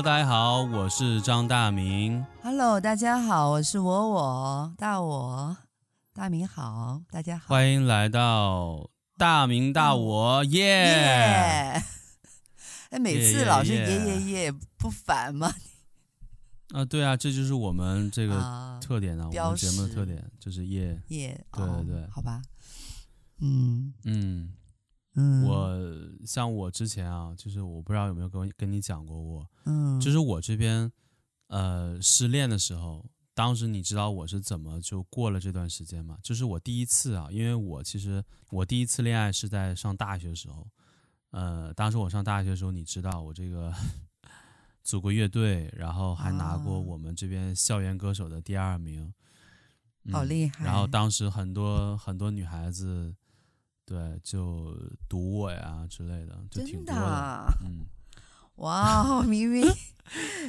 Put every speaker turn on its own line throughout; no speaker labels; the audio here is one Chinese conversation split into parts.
Hello，大家好，我是张大明。
Hello，大家好，我是我我大我大明好，大家好，
欢迎来到大明大我耶！哎、
oh. 每次老是耶耶耶，不烦吗？
啊，对啊，这就是我们这个特点啊，uh, 我们节目的特点就是耶
耶，
对对对
，oh, 好吧，嗯
嗯。嗯，我像我之前啊，就是我不知道有没有跟跟你讲过我，嗯，就是我这边，呃，失恋的时候，当时你知道我是怎么就过了这段时间吗？就是我第一次啊，因为我其实我第一次恋爱是在上大学的时候，呃，当时我上大学的时候，你知道我这个组过乐队，然后还拿过我们这边校园歌手的第二名，
嗯，好厉害。
然后当时很多很多女孩子。对，就堵我呀之类的，就挺多的。的嗯，
哇，明明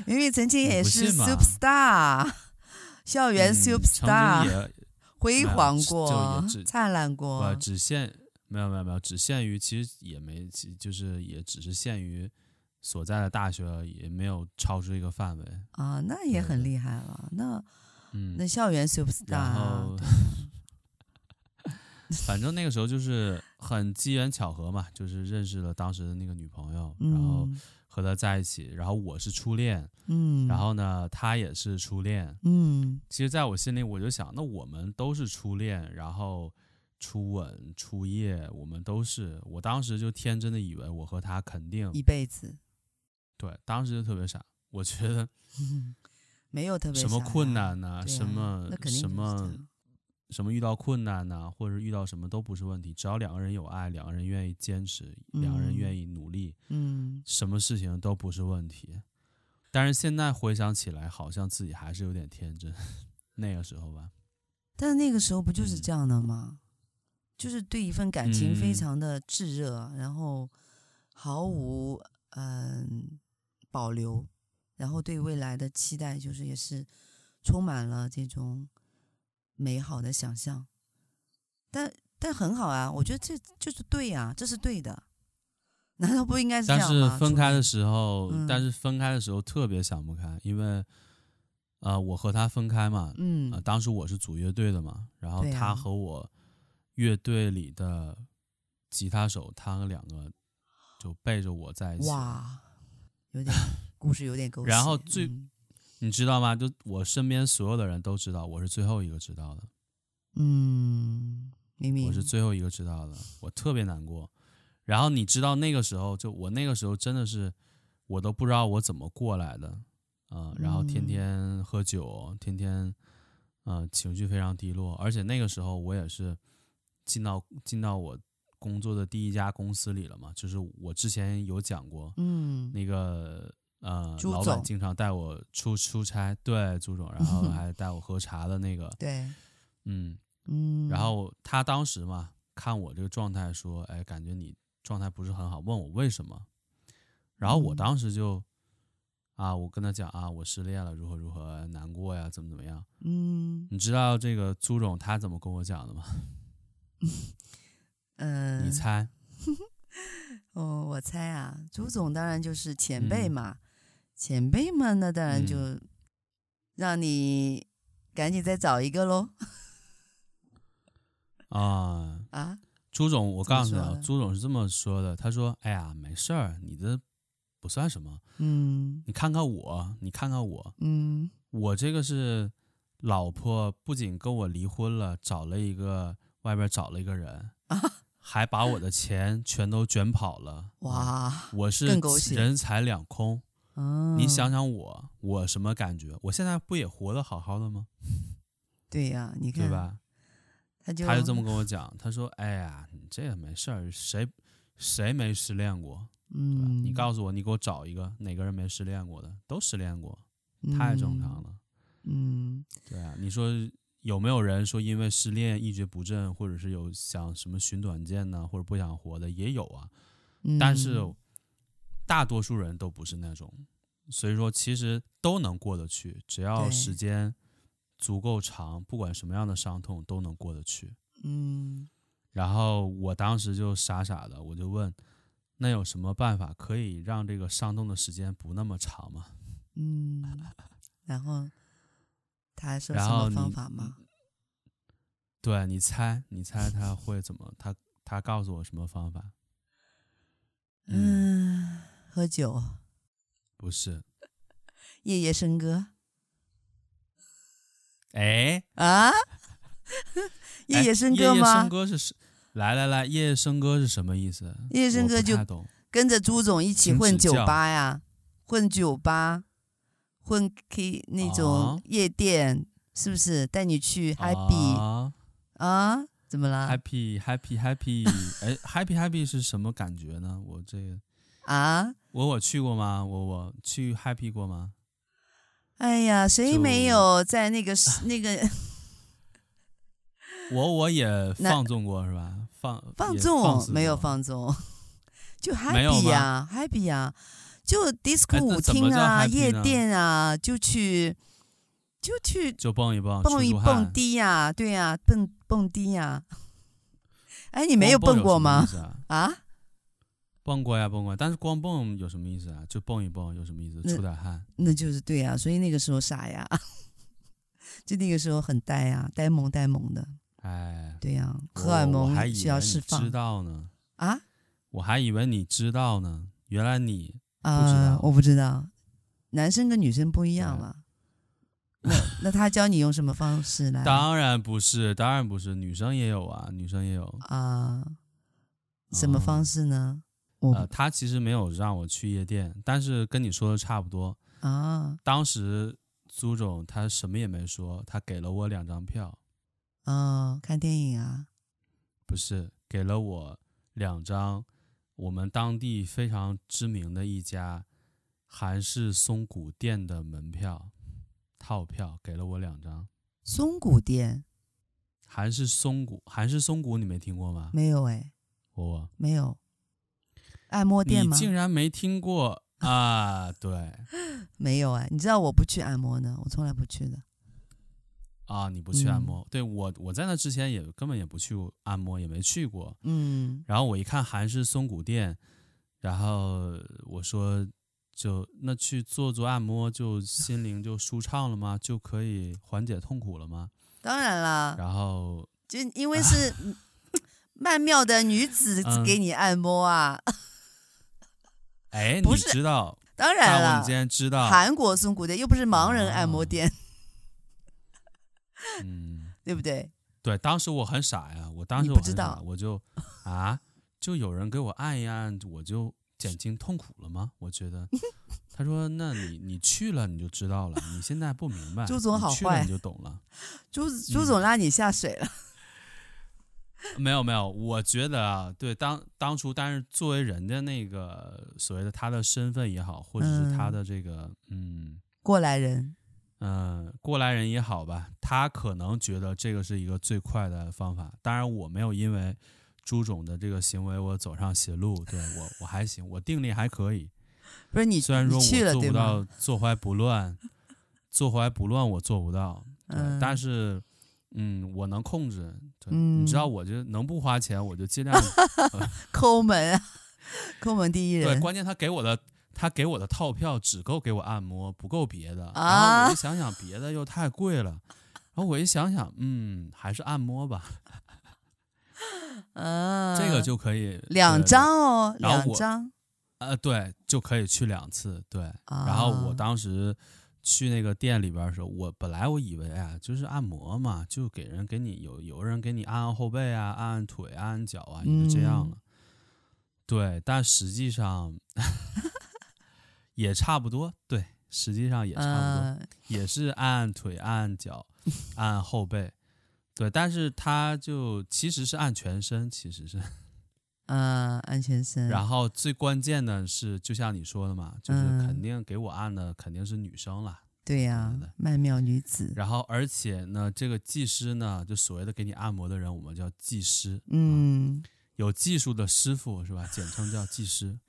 明明曾经也是 superstar，校园 superstar，
嗯、
辉煌过，灿烂过。
不，只限没有没有没有，只限于其实也没，就是也只是限于所在的大学，也没有超出一个范围。
啊，那也很厉害了。那嗯，那校园 superstar。
反正那个时候就是很机缘巧合嘛，就是认识了当时的那个女朋友，然后和她在一起，然后我是初恋，嗯，然后呢，她也是初恋，嗯，其实在我心里我就想，那我们都是初恋，然后初吻、初夜，我们都是，我当时就天真的以为我和她肯定
一辈子，
对，当时就特别傻，我觉得
没有特别，
什么困难呢？什么什么？什么遇到困难呐、啊，或者遇到什么都不是问题，只要两个人有爱，两个人愿意坚持，嗯、两个人愿意努力，嗯，什么事情都不是问题。但是现在回想起来，好像自己还是有点天真，那个时候吧。
但是那个时候不就是这样的吗？嗯、就是对一份感情非常的炙热，嗯、然后毫无嗯、呃、保留，然后对未来的期待就是也是充满了这种。美好的想象，但但很好啊，我觉得这就是对呀、啊，这是对的，难道不应该是这样吗？
但是分开的时候，嗯、但是分开的时候特别想不开，因为，呃，我和他分开嘛，嗯、呃，当时我是组乐队的嘛，然后他和我乐队里的吉他手，他们两个就背着我在一起，
哇，有点故事有点狗血，
然后最。嗯你知道吗？就我身边所有的人都知道，我是最后一个知道的。
嗯，明明
我是最后一个知道的，我特别难过。然后你知道那个时候，就我那个时候真的是，我都不知道我怎么过来的啊、呃。然后天天喝酒，天天啊、呃、情绪非常低落。而且那个时候我也是进到进到我工作的第一家公司里了嘛，就是我之前有讲过，嗯，那个。呃，老板经常带我出出差，对，朱总，然后 还带我喝茶的那个，
对，
嗯嗯，然后他当时嘛，看我这个状态，说，哎，感觉你状态不是很好，问我为什么，然后我当时就，嗯、啊，我跟他讲啊，我失恋了，如何如何难过呀，怎么怎么样，嗯，你知道这个朱总他怎么跟我讲的吗？嗯、呃，你猜？
哦，我猜啊，朱总当然就是前辈嘛。嗯前辈们，那当然就让你赶紧再找一个喽。
啊啊！朱总，我告诉你啊，朱总是这么说的。他说：“哎呀，没事儿，你这不算什么。嗯，你看看我，你看看我，嗯，我这个是老婆，不仅跟我离婚了，找了一个外边找了一个人，啊，还把我的钱全都卷跑了。哇，我是人财两空。”哦，你想想我，我什么感觉？我现在不也活得好好的吗？
对呀，你看，
对吧？他就他就这么跟我讲，他说：“哎呀，你这个没事儿，谁谁没失恋过？嗯，你告诉我，你给我找一个哪个人没失恋过的？都失恋过，太正常了。嗯，对啊，你说有没有人说因为失恋一蹶不振，或者是有想什么寻短见呢，或者不想活的也有啊，但是。大多数人都不是那种，所以说其实都能过得去，只要时间足够长，不管什么样的伤痛都能过得去。嗯，然后我当时就傻傻的，我就问，那有什么办法可以让这个伤痛的时间不那么长吗？
嗯，然后他还说什么方法吗？
对，你猜，你猜他会怎么？他他告诉我什么方法？
嗯，喝酒。
不是。
夜夜笙歌。
哎
啊！夜夜笙歌吗？
夜夜笙歌是来来来，夜夜笙歌是什么意思？
夜夜笙歌就跟着朱总一起混酒吧呀，混酒吧，混 K 那种夜店，哦、是不是？带你去 happy、哦、啊？怎么了
？happy happy happy，哎，happy happy 是什么感觉呢？我这个
啊，
我我去过吗？我我去 happy 过吗？
哎呀，谁没有在那个 那个？
我我也放纵过是吧？放
放纵没有放纵，就 happy 呀，happy 呀，就 disco 舞厅啊，夜店啊，就去就去
就蹦一蹦，
蹦一蹦迪呀，对呀，蹦蹦迪呀。哎，你没有蹦过吗？啊？
蹦过呀，蹦过，但是光蹦有什么意思啊？就蹦一蹦有什么意思？出点汗，
那就是对呀。所以那个时候傻呀，就那个时候很呆呀，呆萌呆萌的。
哎，
对呀，荷尔蒙需要释放。
知道呢？
啊？
我还以为你知道呢，原来你不知道。
我不知道，男生跟女生不一样了。那那他教你用什么方式来？
当然不是，当然不是，女生也有啊，女生也有
啊。什么方式呢？
呃，他其实没有让我去夜店，但是跟你说的差不多
啊。
当时朱总他什么也没说，他给了我两张票。
哦，看电影啊？
不是，给了我两张我们当地非常知名的一家韩式松骨店的门票套票，给了我两张。
松骨店？
韩式松骨，韩式松骨，你没听过吗？
没有哎，
我
没有。按摩店吗？
你竟然没听过啊？对，
没有哎，你知道我不去按摩呢，我从来不去的。
啊，你不去按摩？嗯、对我，我在那之前也根本也不去按摩，也没去过。
嗯。
然后我一看韩式松骨店，然后我说就那去做做按摩，就心灵就舒畅了吗？就可以缓解痛苦了吗？
当然了。
然后
就因为是 曼妙的女子给你按摩啊。嗯
哎，不是你知道？
当然了，
我们今天知道
韩国松骨店又不是盲人按摩店，
嗯，
对不对？
对，当时我很傻呀，我当时我不知道，我就 啊，就有人给我按一按，我就减轻痛苦了吗？我觉得，他说：“那你你去了你就知道了，你现在不明白，
朱总好坏，
去了你就懂了。”
朱朱总拉你下水了。嗯
没有没有，我觉得啊，对当当初，但是作为人家那个所谓的他的身份也好，或者是他的这个嗯
过来人，
嗯过来人也好吧，他可能觉得这个是一个最快的方法。当然，我没有因为朱总的这个行为我走上邪路，对我我还行，我定力还可以。
不是你，
虽然说我做不到坐怀不
乱，
坐怀不乱我做不到，对，
嗯、
但是。嗯，我能控制。对
嗯，
你知道，我就能不花钱，我就尽量、呃、
抠门啊，抠门第一人。
对，关键他给我的，他给我的套票只够给我按摩，不够别的。
啊、
然后我就想想，别的又太贵了。然后我一想想，嗯，还是按摩吧。
嗯、啊，
这个就可以
两张哦，
两
张。
呃，对，就可以去两次。对，
啊、
然后我当时。去那个店里边的时候，我本来我以为啊，就是按摩嘛，就给人给你有有人给你按按后背啊，按按腿，按按脚啊，也就这样了。嗯、对，但实际上 也差不多。对，实际上也差不多，呃、也是按按腿，按按脚，按按后背。对，但是他就其实是按全身，其实是。
啊，按全身。
然后最关键的是，就像你说的嘛，就是肯定给我按的肯定是女生了。
对呀，曼妙女子。
然后而且呢，这个技师呢，就所谓的给你按摩的人，我们叫技师。
嗯，
有技术的师傅是吧？简称叫技师。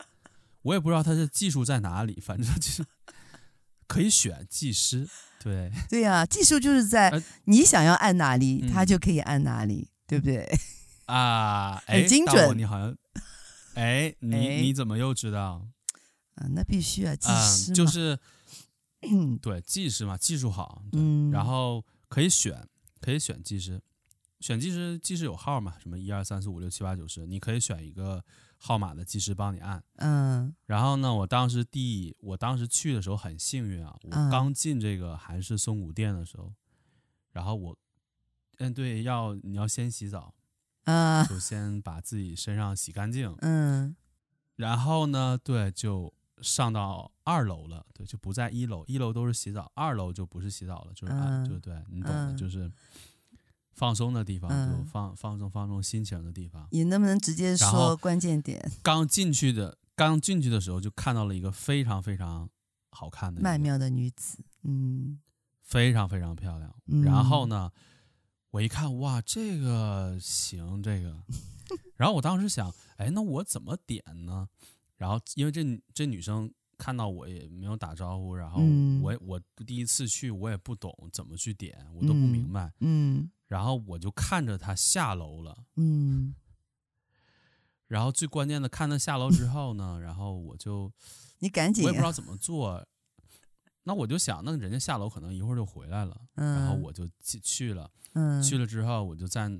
我也不知道他的技术在哪里，反正就是 可以选技师。对。
对呀，技术就是在你想要按哪里，他就可以按哪里，对不对？
啊，哎，
很精准。
你好像哎，你你怎么又知道？
啊，那必须啊，技师、
嗯、就是，对，技师嘛，技术好，
嗯，
然后可以选，可以选技师，选技师，技师有号嘛，什么一二三四五六七八九十，你可以选一个号码的技师帮你按，
嗯，
然后呢，我当时第，我当时去的时候很幸运啊，我刚进这个韩式松骨店的时候，然后我，嗯，对，要你要先洗澡，
啊，
首先把自己身上洗干净，
嗯，
然后呢，对，就。上到二楼了，对，就不在一楼，一楼都是洗澡，二楼就不是洗澡了，就是、嗯、就对你懂的，就是放松的地方，嗯、就放放松放松心情的地方。
你能不能直接说关键点？
刚进去的，刚进去的时候就看到了一个非常非常好看的
曼妙的女子，嗯，
非常非常漂亮。
嗯、
然后呢，我一看，哇，这个行，这个，然后我当时想，哎，那我怎么点呢？然后，因为这这女生看到我也没有打招呼，然后我、嗯、我第一次去，我也不懂怎么去点，我都不明白。
嗯，嗯
然后我就看着她下楼了。
嗯，
然后最关键的，看她下楼之后呢，然后我就
你赶紧，
我也不知道怎么做。那我就想，那人家下楼可能一会儿就回来了，
嗯、
然后我就去去了。
嗯，
去了之后，我就在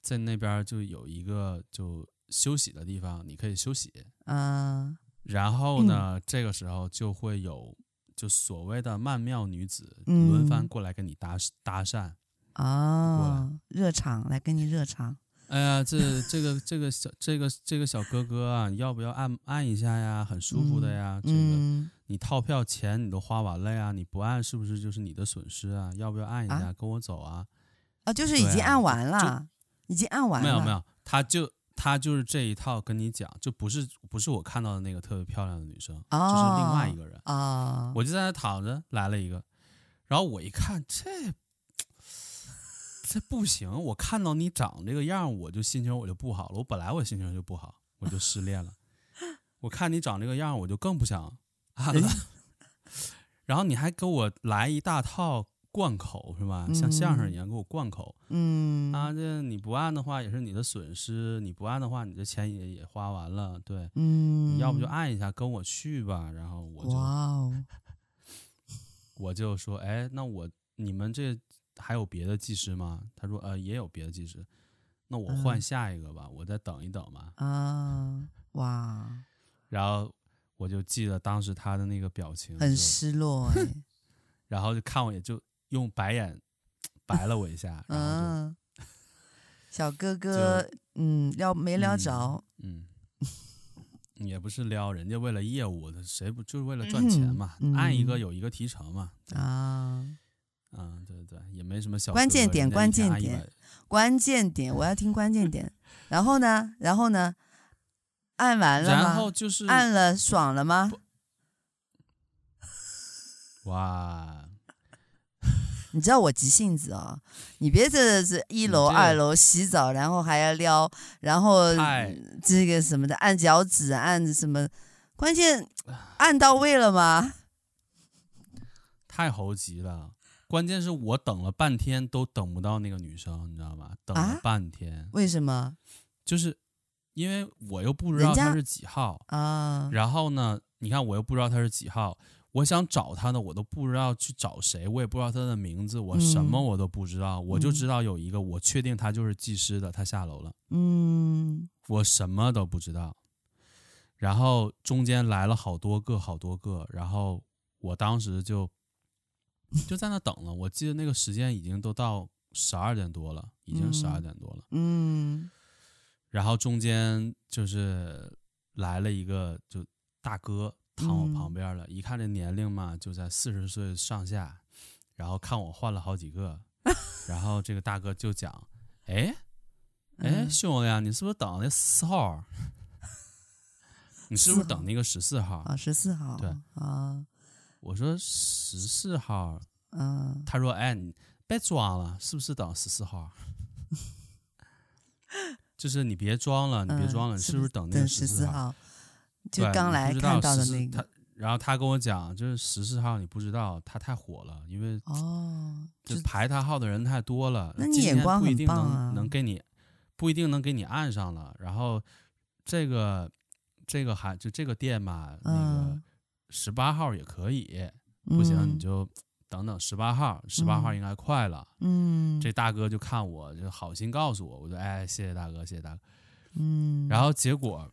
在那边就有一个就。休息的地方，你可以休息
啊。
然后呢，嗯、这个时候就会有就所谓的曼妙女子轮番过来跟你搭搭讪
哦，热场来跟你热场。
哎呀，这这个这个小这个这个小哥哥啊，要不要按按一下呀？很舒服的呀。
嗯、
这个你套票钱你都花完了呀，你不按是不是就是你的损失啊？要不要按一下？啊、跟我走啊？
啊，就是已经按完了，
啊、
已经按完了。
没有没有，他就。他就是这一套跟你讲，就不是不是我看到的那个特别漂亮的女生，
哦、
就是另外一个人
啊。哦、
我就在那躺着，来了一个，然后我一看，这这不行，我看到你长这个样，我就心情我就不好了。我本来我心情就不好，我就失恋了。我看你长这个样，我就更不想按了。然后你还给我来一大套。贯口是吧？像相声一样给我贯口。
嗯
啊，这你不按的话也是你的损失，你不按的话你的钱也也花完了。对，
嗯，
你要不就按一下，跟我去吧。然后我就，
哇哦，
我就说，哎，那我你们这还有别的技师吗？他说，呃，也有别的技师。那我换下一个吧，嗯、我再等一等嘛。
啊，哇！
然后我就记得当时他的那个表情，
很失落 哎。
然后就看我也就。用白眼白了我一下，
嗯，小哥哥，嗯，撩没撩着，
嗯，也不是撩，人家为了业务的，谁不就是为了赚钱嘛？按一个有一个提成嘛？
啊，
嗯，对对，也没什么小
关键点，关键点，关键点，我要听关键点。然后呢，然后呢，按完了吗？
然后就是
按了，爽了吗？
哇！
你知道我急性子啊、哦，你别这是一楼二楼洗澡，然后还要撩，然后这个什么的按脚趾按什么，关键按到位了吗？
太猴急了，关键是我等了半天都等不到那个女生，你知道吗？等了半天，
啊、为什么？
就是因为我又不知道她是几号
啊，
然后呢，你看我又不知道她是几号。我想找她呢，我都不知道去找谁，我也不知道她的名字，我什么我都不知道，嗯、我就知道有一个，我确定她就是技师的，她下楼了。
嗯，
我什么都不知道。然后中间来了好多个，好多个，然后我当时就就在那等了。我记得那个时间已经都到十二点多了，已经十二点多了。
嗯，
然后中间就是来了一个就大哥。躺我旁边了，一看这年龄嘛，就在四十岁上下，然后看我换了好几个，然后这个大哥就讲：“哎，哎，兄弟啊，你是不是等那四号？你是不是等那个十四号
啊？十四号，
对
啊。
我说十四号，
嗯，
他说：哎，你别装了，是不是等十四号？就是你别装了，你别装了，你是不是等那个十四号？”
就刚来看到的那个，
他然后他跟我讲，就是十四号你不知道，他太火了，因为
哦，
就排他号的人太多了，
那你眼光很棒啊，
能能给你不一定能给你按上了。然后这个这个还就这个店嘛，那个十八号也可以，不行你就等等十八号，十八号应该快了。
嗯，
这大哥就看我就好心告诉我，我就哎谢谢大哥，谢谢大哥。
嗯，
然后结果，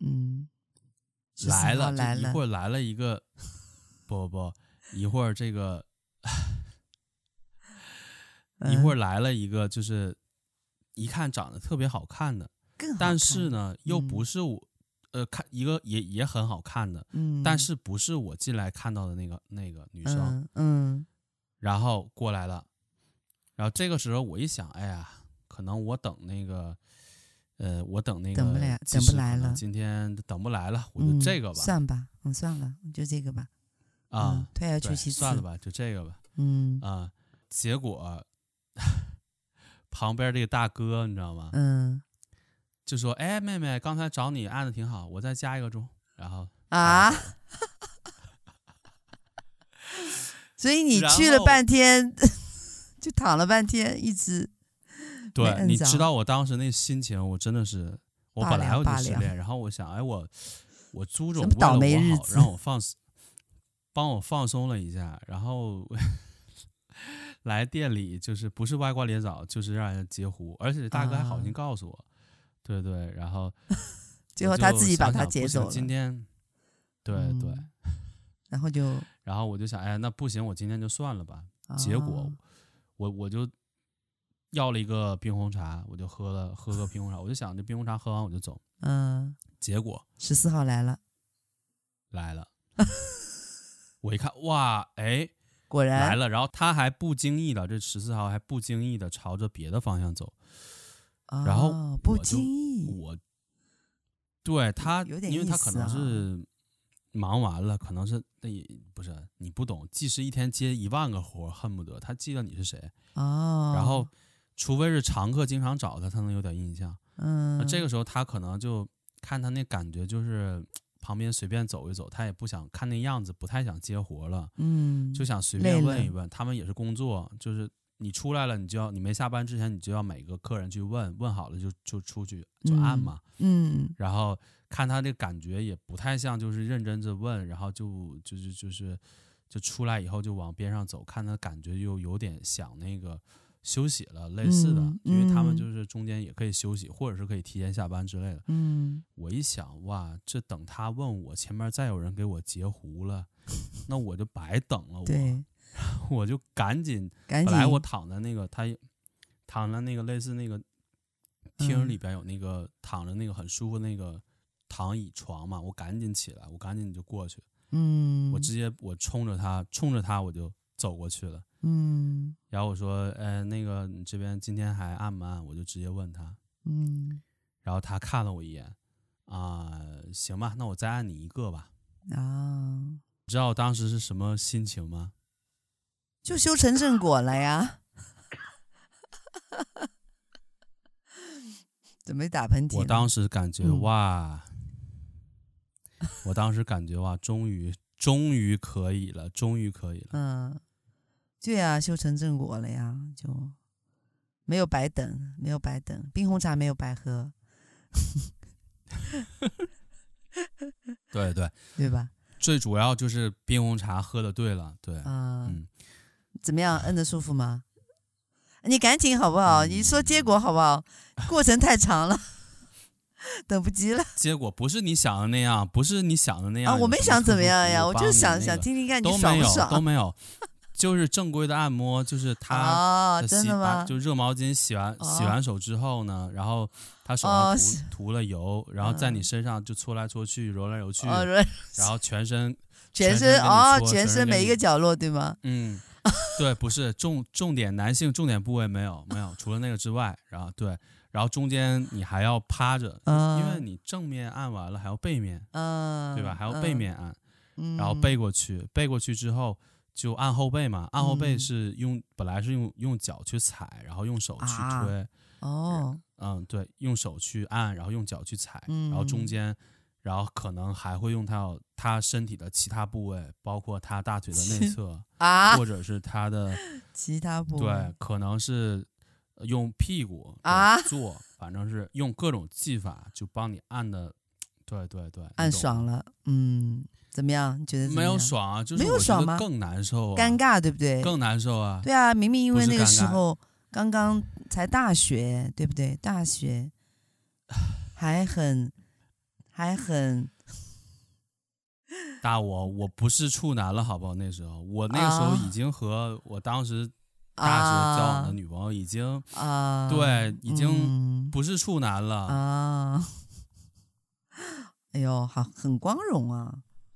嗯，
来了，来了一会儿来了一个，不不不，一会儿这个，一会儿来了一个，就是一看长得特别好看的。但是呢，又不是我，呃，看一个也也很好看的，嗯，但是不是我进来看到的那个那个女生，
嗯，
然后过来了，然后这个时候我一想，哎呀，可能我等那个，呃，我等那个，
等不来，等不来了，
今天等不来了，我就这个吧，
算吧，嗯，算了，就这个吧，
啊，
退而求其次，
算了吧，就这个吧，
嗯，
啊，结果 旁边这个大哥你知道吗？
嗯。
就说：“哎，妹妹，刚才找你按的挺好，我再加一个钟。”然后
啊，所以你去了半天，就躺了半天，一直
对，你知道我当时那心情，我真的是，我本来我就失恋，然后我想，哎，我我朱总为了我好，让我放帮我放松了一下，然后 来店里就是不是歪瓜裂枣，就是让人截胡，而且大哥还好心告诉我。啊对对，然后
最后他自己把他接走了。
今天，对对、嗯，
然后就，
然后我就想，哎，那不行，我今天就算了吧。哦、结果，我我就要了一个冰红茶，我就喝了喝个冰红茶，我就想这冰红茶喝完我就走。
嗯，
结果
十四号来了，
来了，我一看，哇，哎，
果然
来了，然后他还不经意的，这十四号还不经意的朝着别的方向走。然后
不经意，
我对他，因为他可能是忙完了，可能是那也不是你不懂，技师一天接一万个活，恨不得他记得你是谁
哦。
然后，除非是常客，经常找他，他能有点印象。
嗯，
那这个时候他可能就看他那感觉，就是旁边随便走一走，他也不想看那样子，不太想接活了。
嗯，
就想随便问一问，他们也是工作，就是。你出来了，你就要你没下班之前，你就要每个客人去问问好了就就出去就按嘛，
嗯，嗯，
然后看他那感觉也不太像就是认真着问，然后就就就就是就出来以后就往边上走，看他感觉又有点想那个休息了类似的，
嗯，
因为他们就是中间也可以休息，或者是可以提前下班之类的。
嗯，
我一想哇，这等他问我前面再有人给我截胡了，那我就白等了我。
对。
我就赶紧，
赶紧，
本来我躺在那个他躺在那个类似那个厅里边有那个躺着那个很舒服那个躺椅床嘛，我赶紧起来，我赶紧就过去，
嗯，
我直接我冲着他冲着他我就走过去了，
嗯，
然后我说，呃，那个你这边今天还按不按？我就直接问他，
嗯，
然后他看了我一眼，啊，行吧，那我再按你一个吧，
啊，
你知道我当时是什么心情吗？
就修成正果了呀！准备打喷嚏。
我当时感觉哇，嗯、我当时感觉哇，终于终于可以了，终于可以了。
嗯，对呀，修成正果了呀，就没有白等，没有白等，冰红茶没有白喝。
对对
对吧？
最主要就是冰红茶喝的对了，对，
嗯。
嗯
怎么样，摁得舒服吗？你赶紧好不好？你说结果好不好？过程太长了，等不及了。
结果不是你想的那样，不是你想的那样
啊！我没想怎么样呀，我就想、想听听看你爽不爽。
都没有，都没有，就是正规的按摩，就是他
真的吗？
就热毛巾洗完、哦、洗完手之后呢，然后他手上涂、哦、涂了油，然后在你身上就搓来搓去、揉来揉去，
哦、
然后全身
全身哦，全身每一个角落对吗？
嗯。对，不是重重点，男性重点部位没有没有，除了那个之外，然后对，然后中间你还要趴着，
嗯、
因为你正面按完了还要背面，
嗯、
对吧？还要背面按，
嗯、
然后背过去，背过去之后就按后背嘛，按后背是用、嗯、本来是用用脚去踩，然后用手去推，
啊、哦，
嗯，对，用手去按，然后用脚去踩，
嗯、
然后中间。然后可能还会用到他身体的其他部位，包括他大腿的内侧
啊，
或者是他的
其他部位。
对，可能是用屁股
啊
做，反正是用各种技法就帮你按的，对对对，
按爽了，嗯，怎么样？你觉得
没有爽啊？就是
没有爽吗？
更难受，
尴尬，对不对？
更难受啊！
对啊，明明因为那个时候刚刚才大学，对不对？大学 还很还很
大我我不是处男了，好不好？那时候我那个时候已经和我当时大学交往的女朋友已经啊，对，已经不是处男了啊。
哎呦，好，很光荣啊，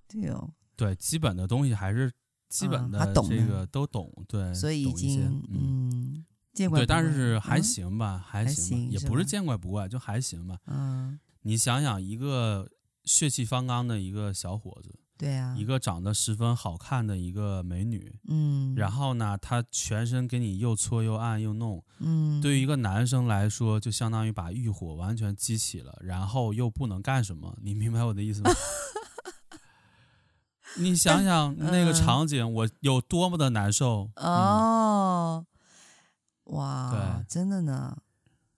对哦，
对，基本的东西还是基本的，这个都懂，对，
所以已经嗯，
对，但是还行吧，还行，也不是见怪不怪，就还行吧。嗯，你想想，一个血气方刚的一个小伙子。
对啊，
一个长得十分好看的一个美女，嗯，然后呢，他全身给你又搓又按又弄，嗯，对于一个男生来说，就相当于把欲火完全激起了，然后又不能干什么，你明白我的意思吗？你想想 那个场景，我有多么的难受。
哦！哇，对，真的呢，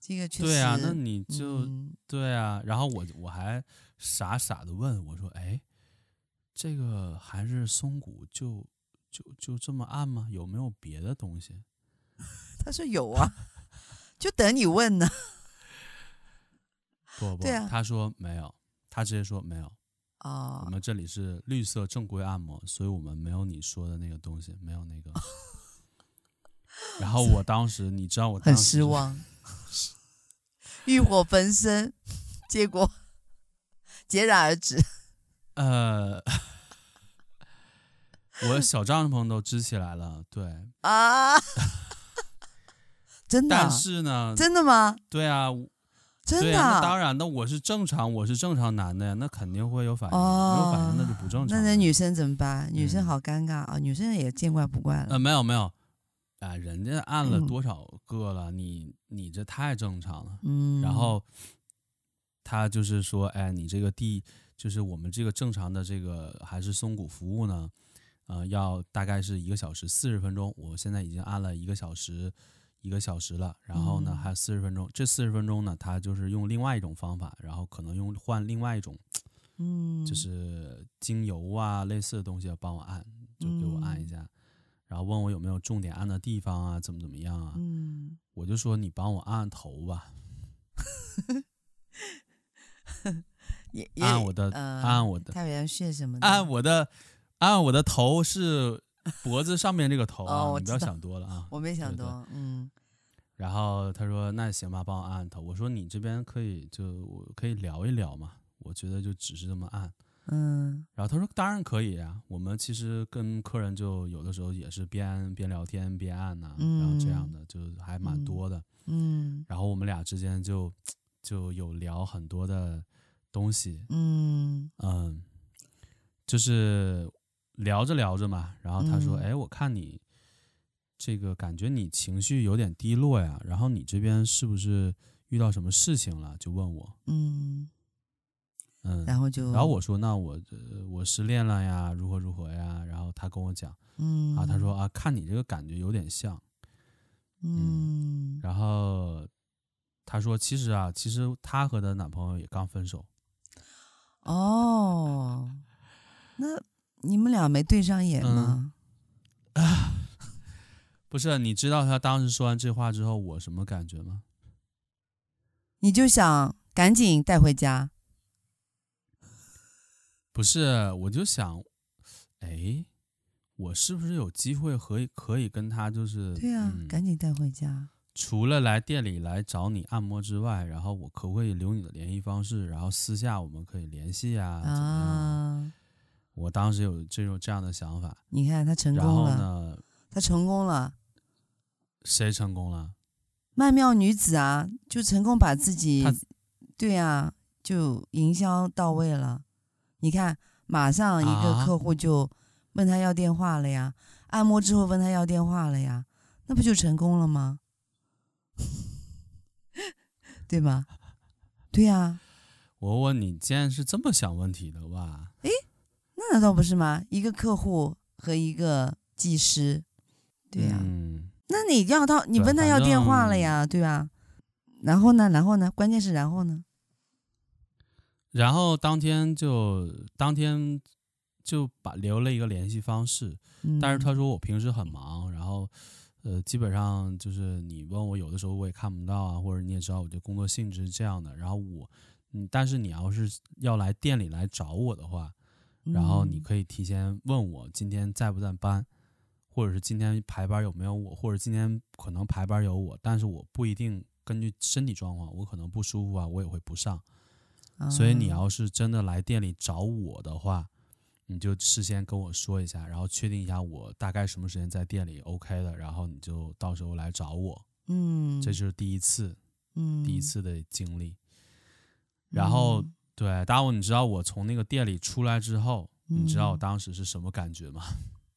这个确实
对啊，那你就对啊，然后我我还傻傻的问我说，哎。这个还是松骨就就就这么按吗？有没有别的东西？
他说有啊，就等你问呢。
不不，啊、他说没有，他直接说没有。哦，我们这里是绿色正规按摩，所以我们没有你说的那个东西，没有那个。然后我当时，你知道我当时
很失望，欲火焚身，结果戛然而止。
呃。我小帐篷都支起来了，对
啊，真的？
但是呢，
真的吗？
对啊，
真的。
那当然，那我是正常，我是正常男的呀，那肯定会有反应，哦、没有反应那就不正常。
那那女生怎么办？女生好尴尬啊、嗯！女生也见怪不怪了。
呃，没有没有，啊，人家按了多少个了？嗯、你你这太正常了。嗯。然后他就是说，哎，你这个第就是我们这个正常的这个还是松骨服务呢。呃，要大概是一个小时四十分钟，我现在已经按了一个小时，一个小时了。然后呢，还有四十分钟，这四十分钟呢，他就是用另外一种方法，然后可能用换另外一种，嗯，就是精油啊类似的东西要帮我按，就给我按一下，然后问我有没有重点按的地方啊，怎么怎么样啊？嗯，我就说你帮我按按头吧，按我的，按我的
太阳穴什么，
按我的。按，我的头是脖子上面这个头啊，哦、你不要想多了啊。
我没想多，对对嗯。
然后他说：“那行吧，帮我按按头。”我说：“你这边可以就我可以聊一聊嘛？我觉得就只是这么按。”嗯。然后他说：“当然可以啊，我们其实跟客人就有的时候也是边边聊天边按呐、啊嗯，然后这样的就还蛮多的。嗯。嗯然后我们俩之间就就有聊很多的东西。嗯嗯，就是。聊着聊着嘛，然后他说：“哎、嗯，我看你这个感觉你情绪有点低落呀，然后你这边是不是遇到什么事情了？”就问我。嗯嗯，
然后就
然后我说：“那我我失恋了呀，如何如何呀？”然后他跟我讲，嗯，啊，他说啊，看你这个感觉有点像，嗯，嗯然后他说其实啊，其实他和他男朋友也刚分手。
哦，那。你们俩没对上眼吗？
嗯、啊，不是，你知道他当时说完这话之后我什么感觉吗？
你就想赶紧带回家。
不是，我就想，哎，我是不是有机会可以可以跟他就是？
对啊，嗯、赶紧带回家。
除了来店里来找你按摩之外，然后我可不可以留你的联系方式？然后私下我们可以联系啊？怎么样？啊我当时有这种这样的想法，
你看他成功了，然后呢，他成功了，
谁成功了？
曼妙女子啊，就成功把自己，对啊，就营销到位了。你看，马上一个客户就问他要电话了呀，啊、按摩之后问他要电话了呀，那不就成功了吗？对吗？对呀、啊。
我问你，既然是这么想问题的哇？诶。
那难道不是吗？一个客户和一个技师，对呀、啊嗯。那你要到，你问他要电话了呀，对吧？然后呢？然后呢？关键是然后呢？
然后当天就当天就把留了一个联系方式，嗯、但是他说我平时很忙，然后呃基本上就是你问我有的时候我也看不到啊，或者你也知道我这工作性质是这样的。然后我嗯，但是你要是要来店里来找我的话，然后你可以提前问我今天在不在班，或者是今天排班有没有我，或者今天可能排班有我，但是我不一定根据身体状况，我可能不舒服啊，我也会不上。所以你要是真的来店里找我的话，你就事先跟我说一下，然后确定一下我大概什么时间在店里 OK 的，然后你就到时候来找我。嗯，这就是第一次，嗯，第一次的经历。然后，对，大武，你知道我从那个店里出来之后，你知道我当时是什么感觉吗？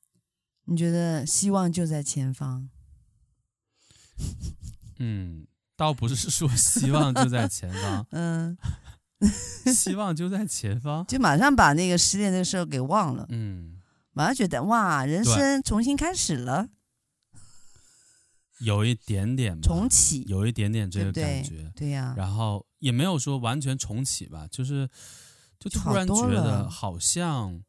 你觉得希望就在前方？
嗯，倒不是说希望就在前方，嗯。希望就在前方，
就马上把那个失恋的事给忘了。嗯，马上觉得哇，人生重新开始了，
有一点点
重启，
有一点点这个感
觉，对呀。
然后也没有说完全重启吧，就是就突然觉得好像，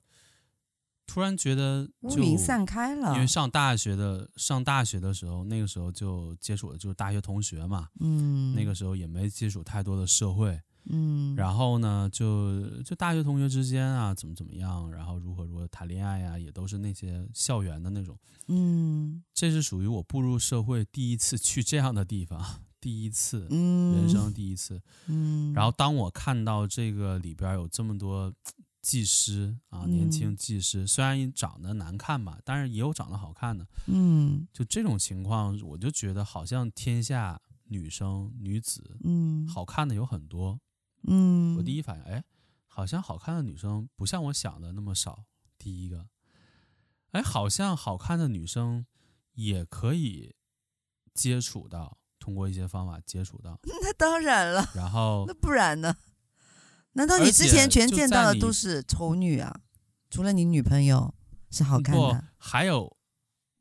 突然觉得
乌云散开了。
因为上大学的上大学的时候，那个时候就接触的就是大学同学嘛，嗯，那个时候也没接触太多的社会。嗯，然后呢，就就大学同学之间啊，怎么怎么样，然后如何如何谈恋爱呀，也都是那些校园的那种。嗯，这是属于我步入社会第一次去这样的地方，第一次，嗯，人生第一次。嗯，然后当我看到这个里边有这么多技师啊，年轻技师，虽然长得难看吧，但是也有长得好看的。嗯，就这种情况，我就觉得好像天下女生女子，嗯，好看的有很多。嗯，我第一反应，哎，好像好看的女生不像我想的那么少。第一个，哎，好像好看的女生也可以接触到，通过一些方法接触到。
那当然了。
然后，
那不然呢？难道你之前全见到的都是丑女啊？除了你女朋友是好看的，
还有，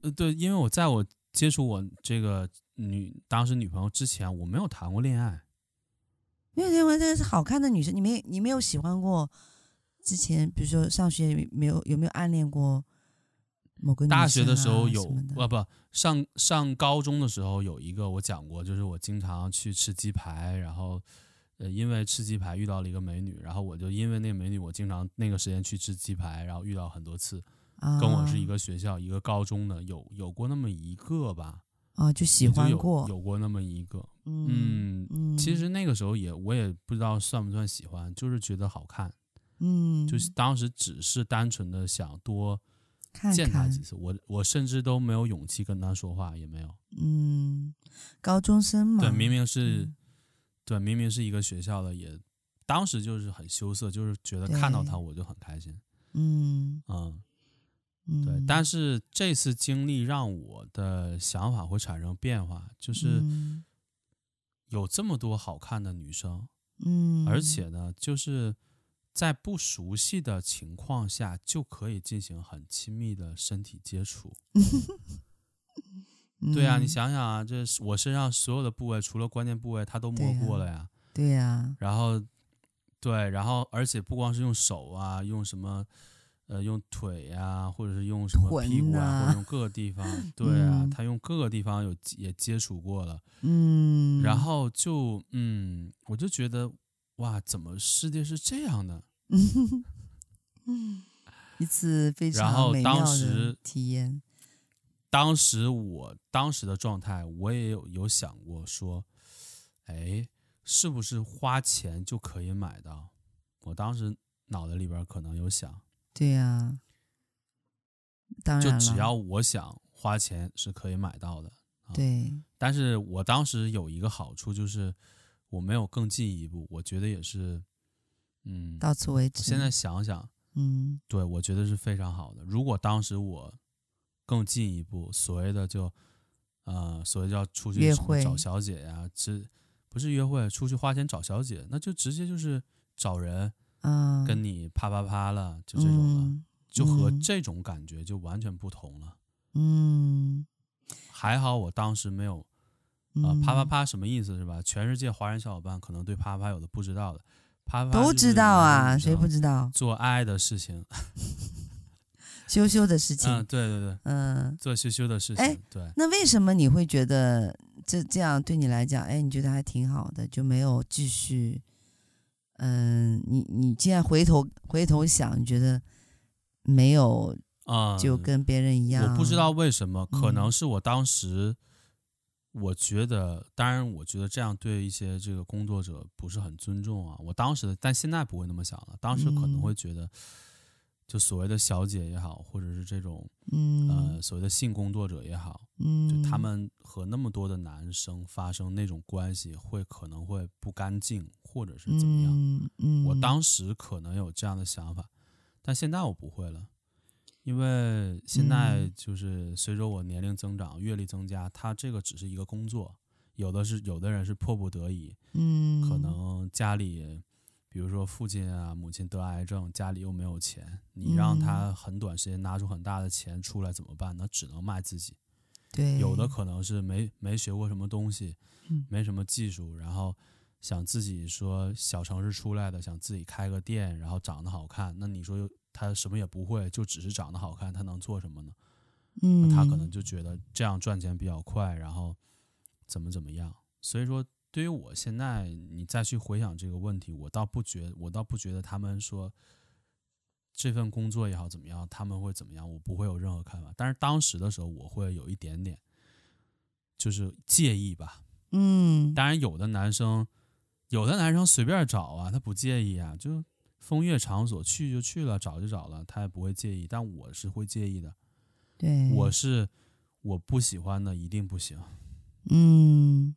呃，对，因为我在我接触我这个女当时女朋友之前，我没有谈过恋爱。
没有认为这是好看的女生，你没你没有喜欢过？之前比如说上学没有有没有暗恋过某个女生、啊？
大学的时候有，不不上上高中的时候有一个我讲过，就是我经常去吃鸡排，然后呃因为吃鸡排遇到了一个美女，然后我就因为那个美女，我经常那个时间去吃鸡排，然后遇到很多次，跟我是一个学校、啊、一个高中的，有有过那么一个吧。
啊，就喜欢过，
有，有过那么一个，嗯，嗯，其实那个时候也我也不知道算不算喜欢，就是觉得好看，嗯，就是当时只是单纯的想多见他几次，看看我我甚至都没有勇气跟他说话，也没有，
嗯，高中生嘛，
对，明明是，嗯、对，明明是一个学校的，也当时就是很羞涩，就是觉得看到他我就很开心，嗯。嗯。对，但是这次经历让我的想法会产生变化，就是有这么多好看的女生，嗯，而且呢，就是在不熟悉的情况下就可以进行很亲密的身体接触。对呀，你想想啊，这我身上所有的部位，除了关键部位，他都摸过了呀。
对呀。
然后，对，然后，而且不光是用手啊，用什么？呃，用腿呀、啊，或者是用什么屁股啊，啊或者用各个地方，对啊，嗯、他用各个地方有也接触过了，嗯，然后就嗯，我就觉得哇，怎么世界是这样的？
嗯，一次非常美妙的体验。
当时我当时的状态，我也有有想过说，哎，是不是花钱就可以买到？我当时脑袋里边可能有想。
对呀、啊，当然
就只要我想花钱是可以买到的。
对、
嗯，但是我当时有一个好处就是我没有更进一步，我觉得也是，嗯，
到此为止。
现在想想，嗯，对，我觉得是非常好的。如果当时我更进一步，所谓的就，呃，所谓叫出去什么找小姐呀，这不是约会，出去花钱找小姐，那就直接就是找人。嗯，跟你啪啪啪了，就这种了，嗯、就和这种感觉就完全不同了。嗯，还好我当时没有，啊、呃，啪啪啪什么意思是吧？全世界华人小伙伴可能对啪啪啪有的不知道的，啪啪
都知道啊，谁不知道？
做爱的事情，
羞羞的事情。
嗯，对对对，
嗯，
做羞羞的事情。哎，对。
那为什么你会觉得这这样对你来讲，哎，你觉得还挺好的，就没有继续？嗯，你你既然回头回头想，你觉得没有啊，就跟别人一样。
我不知道为什么，可能是我当时。我觉得，当然，我觉得这样对一些这个工作者不是很尊重啊。我当时的，但现在不会那么想了。当时可能会觉得，就所谓的小姐也好，或者是这种，嗯，呃，所谓的性工作者也好，嗯，就他们和那么多的男生发生那种关系，会可能会不干净，或者是怎么样。嗯，嗯，我当时可能有这样的想法，但现在我不会了。因为现在就是随着我年龄增长、阅历增加，他这个只是一个工作，有的是有的人是迫不得已，嗯，可能家里，比如说父亲啊、母亲得癌症，家里又没有钱，你让他很短时间拿出很大的钱出来怎么办？那只能卖自己。
对，
有的可能是没没学过什么东西，没什么技术，然后想自己说小城市出来的，想自己开个店，然后长得好看，那你说又。他什么也不会，就只是长得好看，他能做什么呢？嗯，他可能就觉得这样赚钱比较快，然后怎么怎么样。所以说，对于我现在，你再去回想这个问题，我倒不觉，我倒不觉得他们说这份工作也好怎么样，他们会怎么样，我不会有任何看法。但是当时的时候，我会有一点点就是介意吧。嗯，当然有的男生，有的男生随便找啊，他不介意啊，就。风月场所去就去了，找就找了，他也不会介意。但我是会介意的。
对，
我是我不喜欢的，一定不行。
嗯，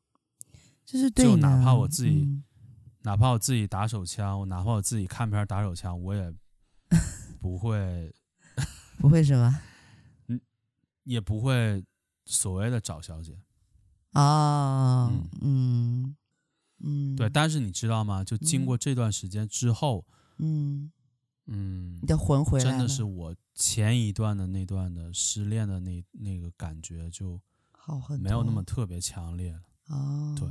这是对。
就哪怕我自己，嗯、哪怕我自己打手枪，我哪怕我自己看片打手枪，我也 不会，
不会什么？
嗯，也不会所谓的找小姐。
啊、哦，嗯嗯，嗯
对。但是你知道吗？就经过这段时间之后。
嗯
嗯，
你的魂回来了。
真的是我前一段的那段的失恋的那那个感觉就好很没有那么特别强烈了。
哦，
对，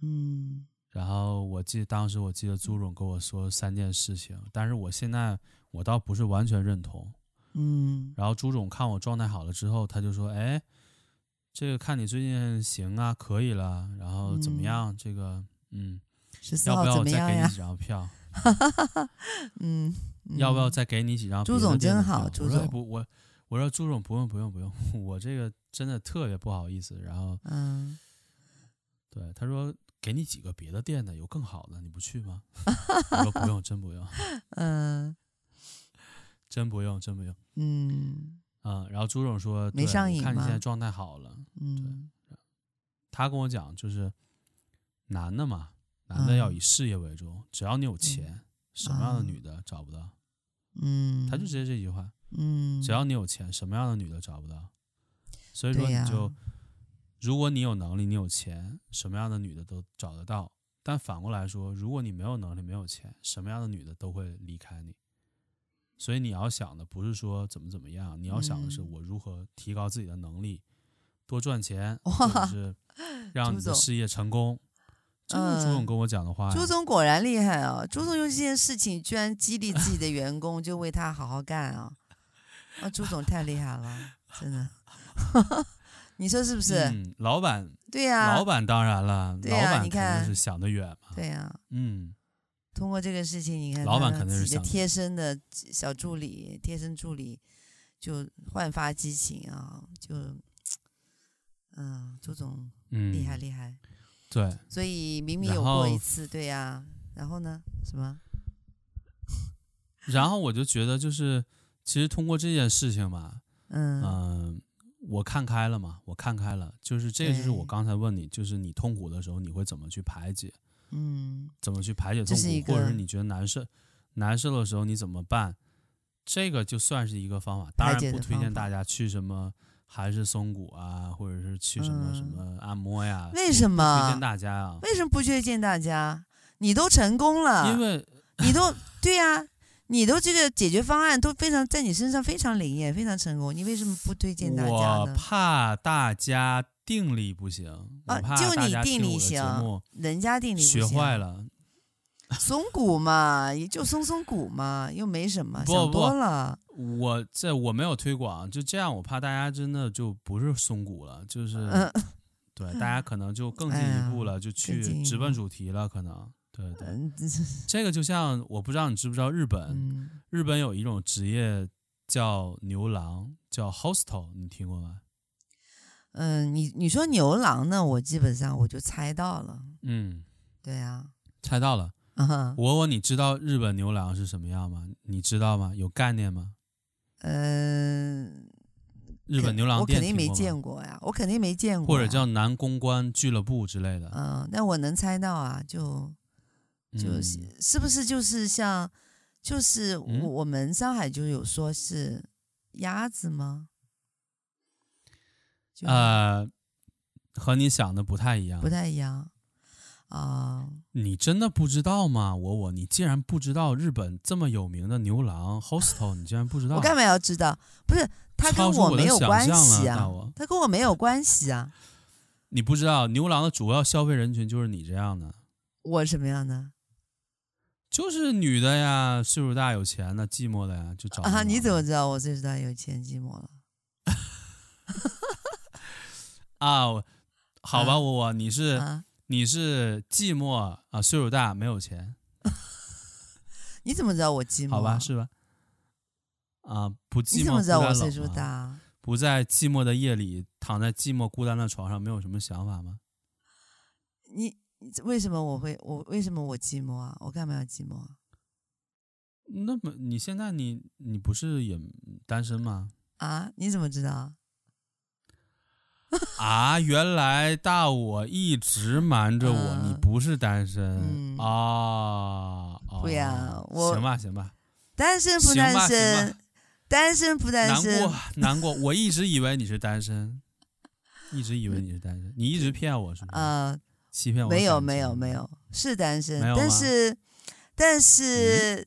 嗯。
然后我记得当时我记得朱总跟我说三件事情，但是我现在我倒不是完全认同。
嗯。
然后朱总看我状态好了之后，他就说：“哎，这个看你最近行啊，可以了。然后怎么样？嗯、这个 嗯，要不要我再给你几张票？”
嗯，
要不要再给你几张？
朱总真好，朱总
不我我说朱总不用不用不用，我这个真的特别不好意思。然后嗯，对他说给你几个别的店的有更好的，你不去吗？我说不用，真不用。
嗯，
真不用，真不用。
嗯
啊，然后朱总说
没上瘾吗？
看你现在状态好了。嗯，他跟我讲就是男的嘛。男的要以事业为重，嗯、只要你有钱，嗯、什么样的女的找不到？
嗯，
他就直接这句话。
嗯，
只要你有钱，什么样的女的找不到？所以说你就，啊、如果你有能力，你有钱，什么样的女的都找得到。但反过来说，如果你没有能力，没有钱，什么样的女的都会离开你。所以你要想的不是说怎么怎么样，你要想的是我如何提高自己的能力，多赚钱，或者是让你的事业成功。这是朱总跟我讲的话、啊。
朱总果然厉害啊！朱总用这件事情居然激励自己的员工，就为他好好干啊！啊，朱总太厉害了，真的。你说是不是？
嗯、老板。
对呀、啊。
老板当然了，
对啊、
老板肯定是想得远嘛。
对呀、啊。
嗯。
通过这个事情，你看，
老板肯定是想
贴身的小助理，贴身助理就焕发激情啊！就，嗯，朱总厉害厉害。
嗯对，
所以明明有过一次，对呀、啊，然后呢？什么？
然后我就觉得，就是其实通过这件事情吧，嗯、呃、我看开了嘛，我看开了，就是这个就是我刚才问你，就是你痛苦的时候你会怎么去排解？
嗯，
怎么去排解痛苦，或者是你觉得难受难受的时候你怎么办？这个就算是一个方法，当然不推荐大家去什么。还是松骨啊，或者是去什么什么按摩呀？
嗯、为什么？
推荐大家啊？
为什么不推荐大家？你都成功了，
因为
你都对呀、啊，你都这个解决方案都非常在你身上非常灵验，非常成功。你为什么不推荐大家呢？
我怕大家定力不行，啊、
就你定力行，人家定力不行，
学坏了。
松骨嘛，也就松松骨嘛，又没什么，
不
想多了。
我这我没有推广，就这样，我怕大家真的就不是松骨了，就是、
嗯、
对大家可能就更进一步了，哎、就去直奔主题了，可能对对。嗯、这个就像我不知道你知不知道日本，嗯、日本有一种职业叫牛郎，叫 hostel，你听过吗？
嗯，你你说牛郎呢，我基本上我就猜到了。
嗯，
对啊，
猜到了。我问你知道日本牛郎是什么样吗？你知道吗？有概念吗？
嗯，
日本牛郎店
我肯定没见过呀，我肯定没见过。
或者叫男公关俱乐部之类的。
嗯，那我能猜到啊，就就是、嗯、是不是就是像就是我、嗯、我们上海就有说是鸭子吗？
呃，和你想的不太一样，
不太一样啊！
你真的不知道吗？我我，你竟然不知道日本这么有名的牛郎 hostel，你竟然不知道？
我干嘛要知道？不是他跟我没有关系啊，他跟我没有关系啊！
你不知道牛郎的主要消费人群就是你这样的，
我什么样的？
就是女的呀，岁数大、有钱的、寂寞的呀，就找
啊！你怎么知道我岁数大、有钱、寂寞了？
啊，好吧，我我你是、啊、你是寂寞啊，岁数大没有钱，
你怎么知道我寂寞？
好吧，是吧？啊，不寂寞，
你怎么知道我岁数大？
不在寂寞的夜里躺在寂寞孤单的床上，没有什么想法吗？
你为什么我会我为什么我寂寞啊？我干嘛要寂寞啊？
那么你现在你你不是也单身吗？
啊？你怎么知道？
啊！原来大我一直瞒着我，嗯、你不是单身、嗯、啊？
不呀，我
行吧，行吧，
单身不单身，单身不单身，
难过难过，我一直以为你是单身，一直以为你是单身，你一直骗我是不是？啊，欺骗我？
没有没有没有，是单身，但是但是、嗯、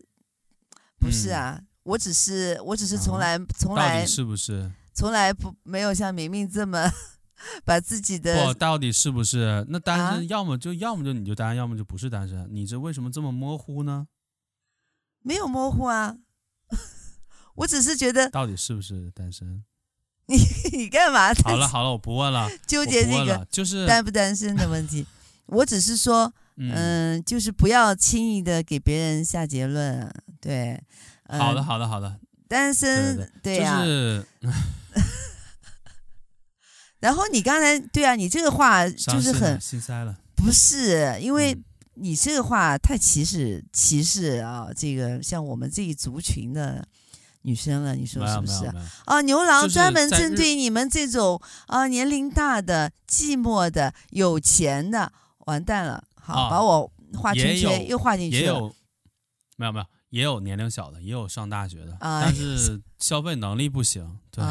不是啊？我只是我只是从来、嗯、
从来是不是
从来不没有像明明这么。把自己的
不到底是不是那单身？要么就要么就你就单身，要么就不是单身。你这为什么这么模糊呢？
没有模糊啊，我只是觉得
到底是不是单身？
你 你干嘛？
好了好了，我不问了，
纠结这个就是单不单身的问题。我只是说，嗯、呃，就是不要轻易的给别人下结论。对，
呃、好的好的好的，
单身对呀。
就是
然后你刚才对啊，你这个话就是很
心塞了，
不是因为你这个话太歧视歧视啊，这个像我们这一族群的女生了，你说是不是？啊，牛郎专门针对你们这种啊年龄大的、寂寞的、有钱的，完蛋了，好，把我画圈圈又画进去了。
也有，没有没有，也有年龄小的，也有上大学的，但是消费能力不行，对。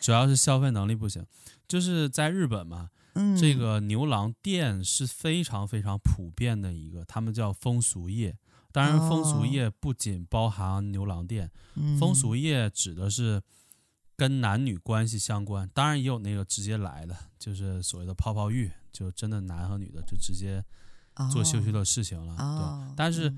主要是消费能力不行，就是在日本嘛，嗯、这个牛郎店是非常非常普遍的一个，他们叫风俗业。当然，风俗业不仅包含牛郎店，哦、风俗业指的是跟男女关系相关，当然也有那个直接来的，就是所谓的泡泡浴，就真的男和女的就直接做羞羞的事情了。
哦、
对，但是。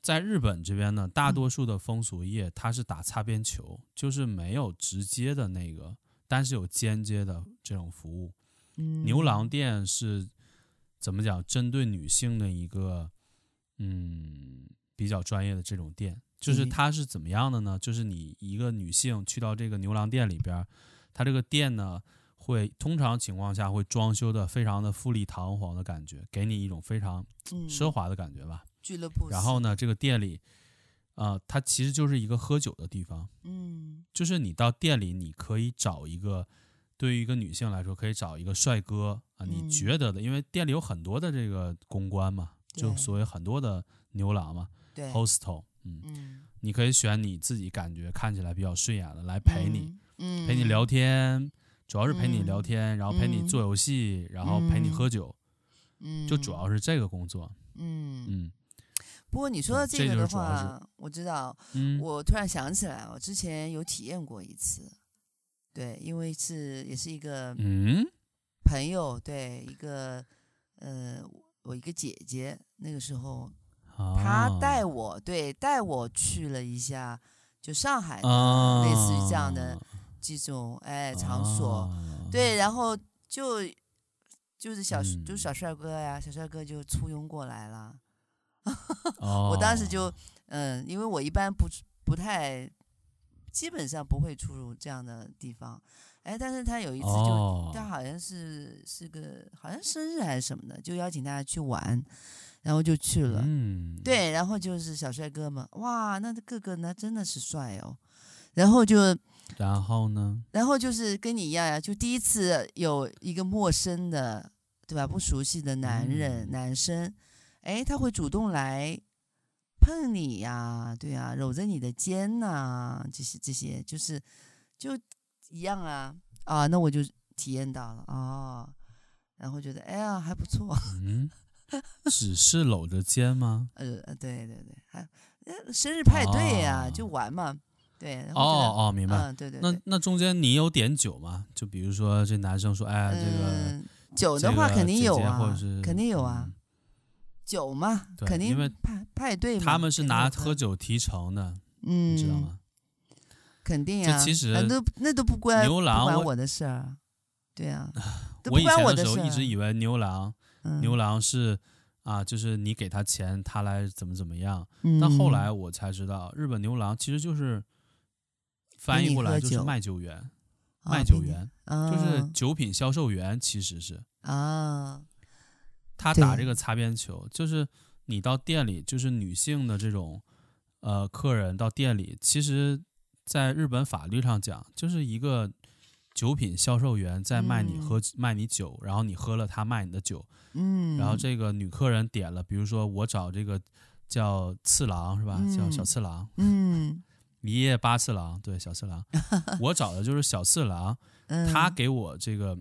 在日本这边呢，大多数的风俗业它是打擦边球，就是没有直接的那个，但是有间接的这种服务。
嗯，
牛郎店是怎么讲？针对女性的一个，嗯，比较专业的这种店，就是它是怎么样的呢？就是你一个女性去到这个牛郎店里边，它这个店呢，会通常情况下会装修的非常的富丽堂皇的感觉，给你一种非常奢华的感觉吧。
俱乐部。
然后呢，这个店里，啊、呃，它其实就是一个喝酒的地方。
嗯，
就是你到店里，你可以找一个，对于一个女性来说，可以找一个帅哥啊，你觉得的，嗯、因为店里有很多的这个公关嘛，就所谓很多的牛郎嘛，
对
，hostel，嗯，
嗯，
你可以选你自己感觉看起来比较顺眼的来陪你，
嗯，
陪你聊天，主要是陪你聊天，嗯、然后陪你做游戏，嗯、然后陪你喝酒，嗯，就主要是这个工作，
嗯。不过你说到这个的话，
嗯、
我知道，
嗯、
我突然想起来，我之前有体验过一次，对，因为是也是一个嗯？朋友，
嗯、
对，一个呃，我一个姐姐，那个时候她带我对带我去了一下，就上海的类似于这样的这种哎场所，对，然后就就是小就是小帅哥呀，小帅哥就簇拥过来了，我当时就嗯，因为我一般不不太。基本上不会出入这样的地方，哎，但是他有一次就，oh. 他好像是是个好像生日还是什么的，就邀请大家去玩，然后就去了，嗯，对，然后就是小帅哥嘛，哇，那个个那真的是帅哦，然后就，
然后呢，
然后就是跟你一样呀，就第一次有一个陌生的，对吧？不熟悉的男人，嗯、男生，哎，他会主动来。碰你呀、啊，对呀、啊，搂着你的肩呐、啊，这些这些就是就一样啊啊，那我就体验到了哦，然后觉得哎呀还不错。
嗯，只是搂着肩吗？
呃，对对对，还生日派对呀、就玩嘛，对。
哦哦，明白。
嗯、对，对对。
那那中间你有点酒吗？就比如说这男生说，哎，这个、
嗯、酒的话肯定有啊，肯定有啊。酒嘛，肯定
因为
派派对嘛，
他们是拿喝酒提成的，嗯，你知道吗？
肯定啊，
其实
那都那都不关
牛郎
不关我的事儿，对啊。
我以前的时候一直以为牛郎，嗯、牛郎是啊，就是你给他钱，他来怎么怎么样。嗯、但后来我才知道，日本牛郎其实就是翻译过来就是卖酒员，卖酒员、哦、就是酒品销售员，其实是。啊。他打这个擦边球，就是你到店里，就是女性的这种，呃，客人到店里，其实，在日本法律上讲，就是一个酒品销售员在卖你喝、嗯、卖你酒，然后你喝了他卖你的酒，嗯，然后这个女客人点了，比如说我找这个叫次郎是吧？嗯、叫小次郎，嗯，一夜八次郎，对，小次郎，我找的就是小次郎，嗯、他给我这个。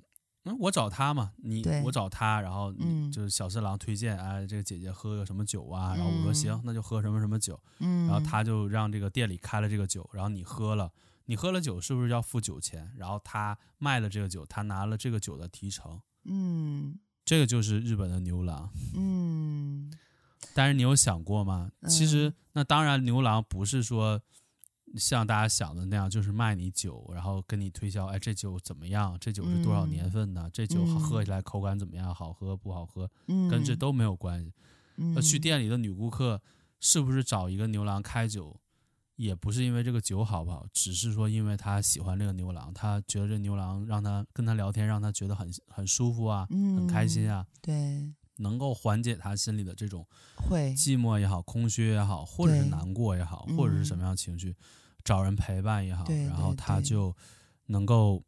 嗯，我找他嘛，你我找他，然后就是小次郎推荐，嗯、哎，这个姐姐喝个什么酒啊？然后我说行，那就喝什么什么酒。嗯，然后他就让这个店里开了这个酒，然后你喝了，你喝了酒是不是要付酒钱？然后他卖了这个酒，他拿了这个酒的提成。嗯，这个就是日本的牛郎。嗯，但是你有想过吗？其实那当然，牛郎不是说。像大家想的那样，就是卖你酒，然后跟你推销，哎，这酒怎么样？这酒是多少年份的？嗯、这酒喝起来口感怎么样？好喝不好喝？嗯、跟这都没有关系。那、嗯、去店里的女顾客是不是找一个牛郎开酒，也不是因为这个酒好不好，只是说因为他喜欢这个牛郎，他觉得这牛郎让他跟他聊天，让他觉得很很舒服啊，嗯、很开心啊。
对，
能够缓解他心里的这种
会
寂寞也好，空虚也好，或者是难过也好，或者是什么样的情绪。找人陪伴也好，然后他就能够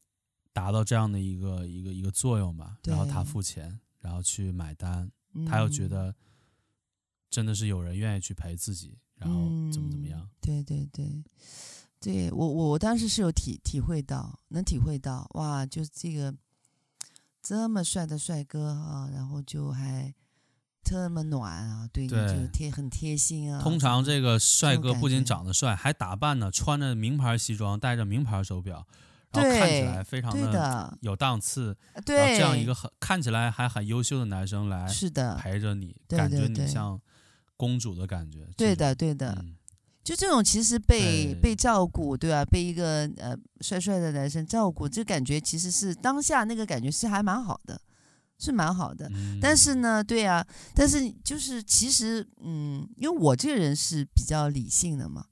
达到这样的一个一个一个作用吧。然后他付钱，然后去买单，嗯、他又觉得真的是有人愿意去陪自己，然后怎么怎么样？
嗯、对对对，对我我我当时是有体体会到，能体会到哇，就这个这么帅的帅哥啊，然后就还。特么暖啊，对你就贴很贴心啊。
通常这个帅哥不仅长得帅，还打扮呢，穿着名牌西装，戴着名牌手表，然后看起来非常的有档次。
对，
然后这样一个很看起来还很优秀的男生来
是的
陪着你，感觉你像公主的感觉。
对的，对的，就这种其实被被照顾，对吧？被一个呃帅帅的男生照顾，这感觉其实是当下那个感觉是还蛮好的。是蛮好的，嗯、但是呢，对啊，但是就是其实，嗯，因为我这个人是比较理性的嘛，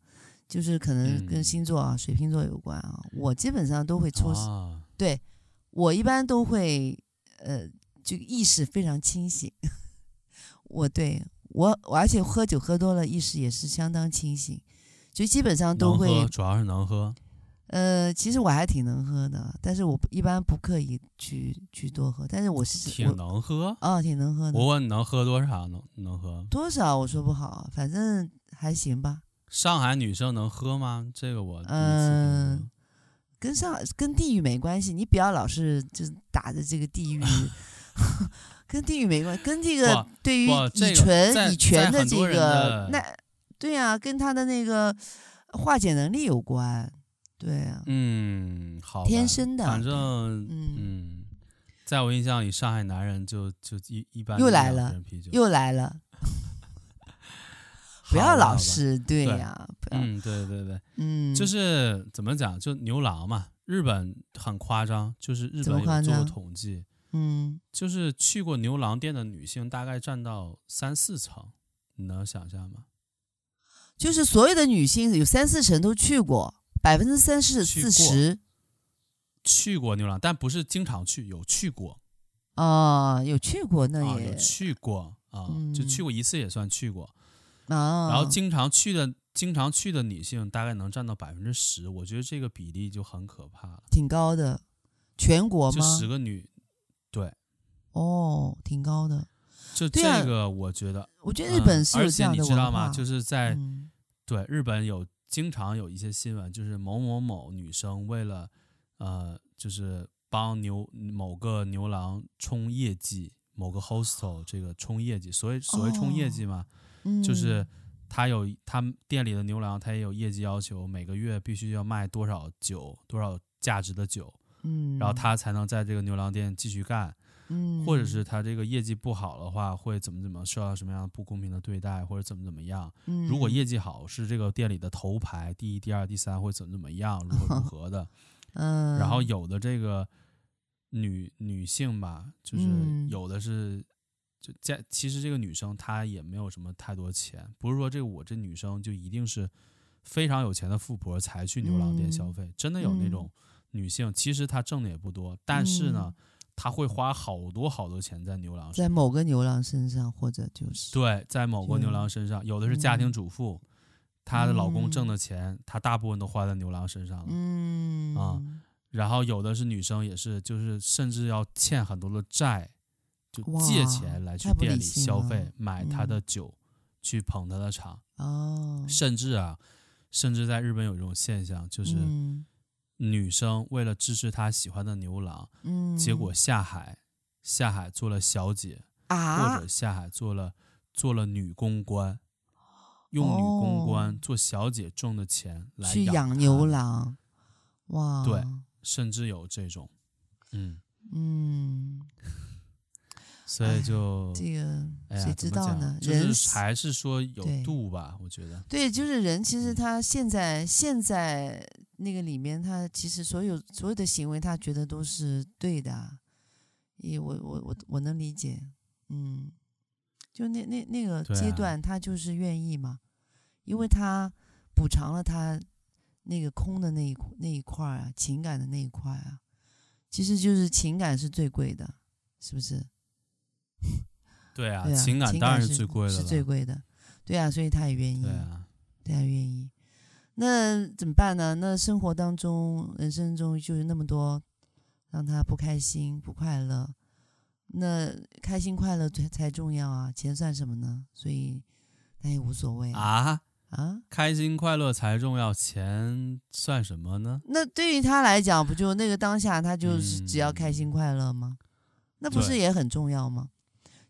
就是可能跟星座啊、嗯、水瓶座有关啊，我基本上都会抽，啊、对，我一般都会，呃，就意识非常清醒。我对我，我而且喝酒喝多了，意识也是相当清醒，就基本上都会，
主要是能喝。
呃，其实我还挺能喝的，但是我一般不刻意去去多喝。但是我是
挺能喝
哦，挺能喝的。
我问你能喝多少？能能喝
多少？我说不好，反正还行吧。
上海女生能喝吗？这个我
嗯、呃，跟上跟地域没关系，你不要老是就打着这个地域 跟地域没关系，跟这个对于乙醇乙醛的这个那对呀、啊，跟他的那个化解能力有关。对啊，
嗯，好，
天生的，
反正嗯，嗯，在我印象里，上海男人就就一一般
又来了，又来了，不要老是对呀、啊，
嗯，对对对，嗯，就是怎么讲，就牛郎嘛，日本很夸张，就是日本有做过统计，嗯，就是去过牛郎店的女性大概占到三四成，你能想象吗？
就是所有的女性有三四成都去过，百分之三四四十
去过牛郎，但不是经常去，有去过，
哦，有去过，那也、
啊、有去过啊，嗯、就去过一次也算去过。
啊，
然后经常去的、经常去的女性大概能占到百分之十，我觉得这个比例就很可怕了，
挺高的。全国吗？
就十个女，对，
哦，挺高的。
就这个，我觉得，
我觉得日本是有这样的、嗯、而且你知道吗？
就是在、嗯、对日本有经常有一些新闻，就是某某某女生为了呃，就是帮牛某个牛郎冲业绩，某个 hostel 这个冲业绩，所谓所谓冲业绩嘛。哦就是他有他店里的牛郎，他也有业绩要求，每个月必须要卖多少酒，多少价值的酒，嗯，然后他才能在这个牛郎店继续干，嗯，或者是他这个业绩不好的话，会怎么怎么受到什么样的不公平的对待，或者怎么怎么样。嗯，如果业绩好，是这个店里的头牌，第一、第二、第三，会怎么怎么样，如何如 何的，嗯，然后有的这个女女性吧，就是有的是。就家其实这个女生她也没有什么太多钱，不是说这个我这女生就一定是非常有钱的富婆才去牛郎店消费，嗯、真的有那种女性，其实她挣的也不多，但是呢，她会花好多好多钱在牛郎身上，
在某个牛郎身上，或者就是
对，在某个牛郎身上，有的是家庭主妇，她的老公挣的钱，她大部分都花在牛郎身上了，嗯。啊，然后有的是女生也是，就是甚至要欠很多的债。就借钱来去店里消费，买他的酒，嗯、去捧他的场。哦，甚至啊，甚至在日本有一种现象，就是女生为了支持她喜欢的牛郎，嗯、结果下海下海做了小姐，啊、或者下海做了做了女公关，用女公关做小姐挣的钱来养
去养牛郎。哇，
对，甚至有这种，嗯。嗯。所以就
这个谁知道呢？
人还是说有度吧，我觉得。
对，就是人，其实他现在现在那个里面，他其实所有所有的行为，他觉得都是对的。也我我我我能理解，嗯，就那那那个阶段，他就是愿意嘛，因为他补偿了他那个空的那一那一块啊，情感的那一块啊，其实就是情感是最贵的，是不是？
对啊，对啊，情感当然是最贵的，
是最贵的。对啊，所以他也愿意，
对啊，
他愿意。那怎么办呢？那生活当中、人生中就是那么多让他不开心、不快乐。那开心快乐才才重要啊，钱算什么呢？所以他也无所谓
啊
啊！
开心快乐才重要，钱算什么呢？
那对于他来讲，不就那个当下，他就是只要开心快乐吗？嗯那不是也很重要吗？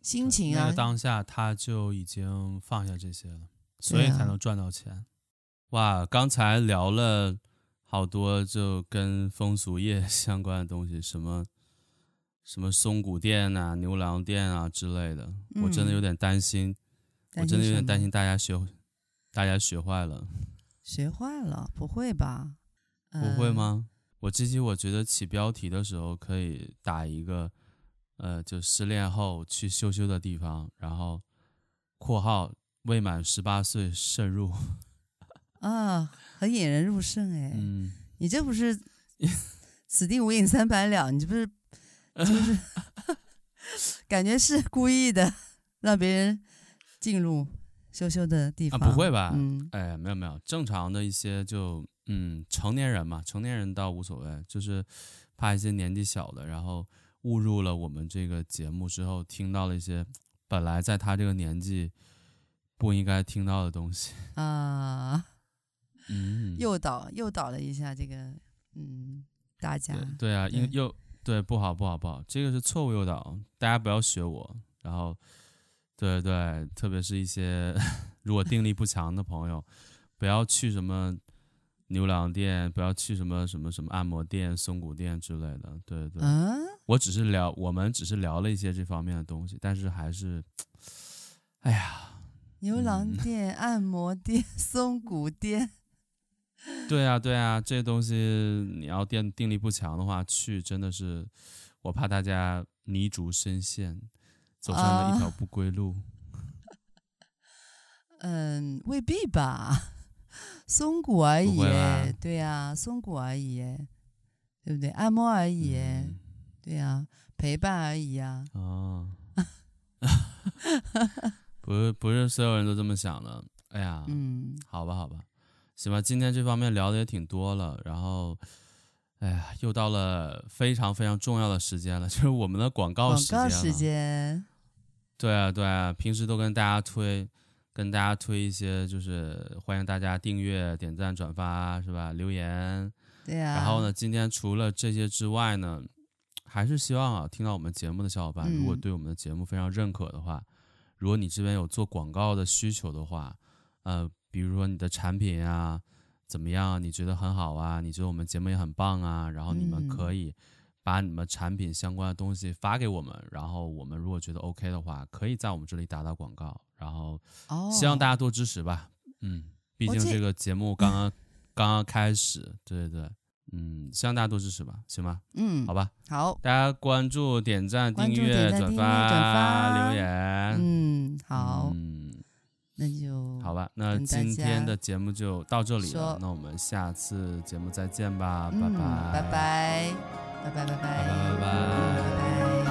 心情啊，
那个当下他就已经放下这些了，所以才能赚到钱。啊、哇，刚才聊了好多就跟风俗业相关的东西，什么什么松骨店啊、牛郎店啊之类的，嗯、我真的有点担心，我真的有点担心大家学大家学坏了，
学坏了？不会吧？
不会吗？呃、我这期我觉得起标题的时候可以打一个。呃，就失恋后去羞羞的地方，然后（括号未满十八岁慎入）
啊，很引人入胜哎。嗯，你这不是 此地无银三百两？你这不是 就是感觉是故意的，让别人进入羞羞的地方？
啊，不会吧？嗯，哎，没有没有，正常的一些就嗯，成年人嘛，成年人倒无所谓，就是怕一些年纪小的，然后。误入了我们这个节目之后，听到了一些本来在他这个年纪不应该听到的东西
啊，嗯，诱导诱导了一下这个嗯大家，
对，对啊，因又对不好不好不好，这个是错误诱导，大家不要学我。然后，对对，特别是一些 如果定力不强的朋友，不要去什么。牛郎店，不要去什么什么什么按摩店、松骨店之类的。对对，嗯、我只是聊，我们只是聊了一些这方面的东西，但是还是，哎呀，
牛郎 店、嗯、按摩店、松骨店。
对啊，对啊，这些东西你要定定力不强的话，去真的是，我怕大家泥足深陷，走上了一条不归路。
啊、嗯，未必吧，松骨而已，对呀、啊，松骨而已，对不对？按摩而已，嗯、对呀、啊，陪伴而已呀、啊。
哦，不是，不是所有人都这么想的。哎呀，嗯，好吧，好吧。行吧，今天这方面聊的也挺多了，然后，哎呀，又到了非常非常重要的时间了，就是我们的广告时间。广告时间。对啊，对啊，平时都跟大家推，跟大家推一些，就是欢迎大家订阅、点赞、转发，是吧？留言。
对啊。
然后呢，今天除了这些之外呢，还是希望啊，听到我们节目的小伙伴，如果对我们的节目非常认可的话，嗯、如果你这边有做广告的需求的话，呃。比如说你的产品啊，怎么样？你觉得很好啊？你觉得我们节目也很棒啊？然后你们可以把你们产品相关的东西发给我们，嗯、然后我们如果觉得 OK 的话，可以在我们这里打打广告。然后希望大家多支持吧。哦、嗯，毕竟这个节目刚刚刚刚开始，对对对，嗯，希望大家多支持吧，行吗？
嗯，
好吧，
好，
大家关注、点赞、订阅、转发、转发、留言。
嗯，好。嗯那就
好吧，那今天的节目就到这里了，那我们下次节目再见吧，拜拜，
拜拜，拜拜，拜拜，
拜拜，拜拜。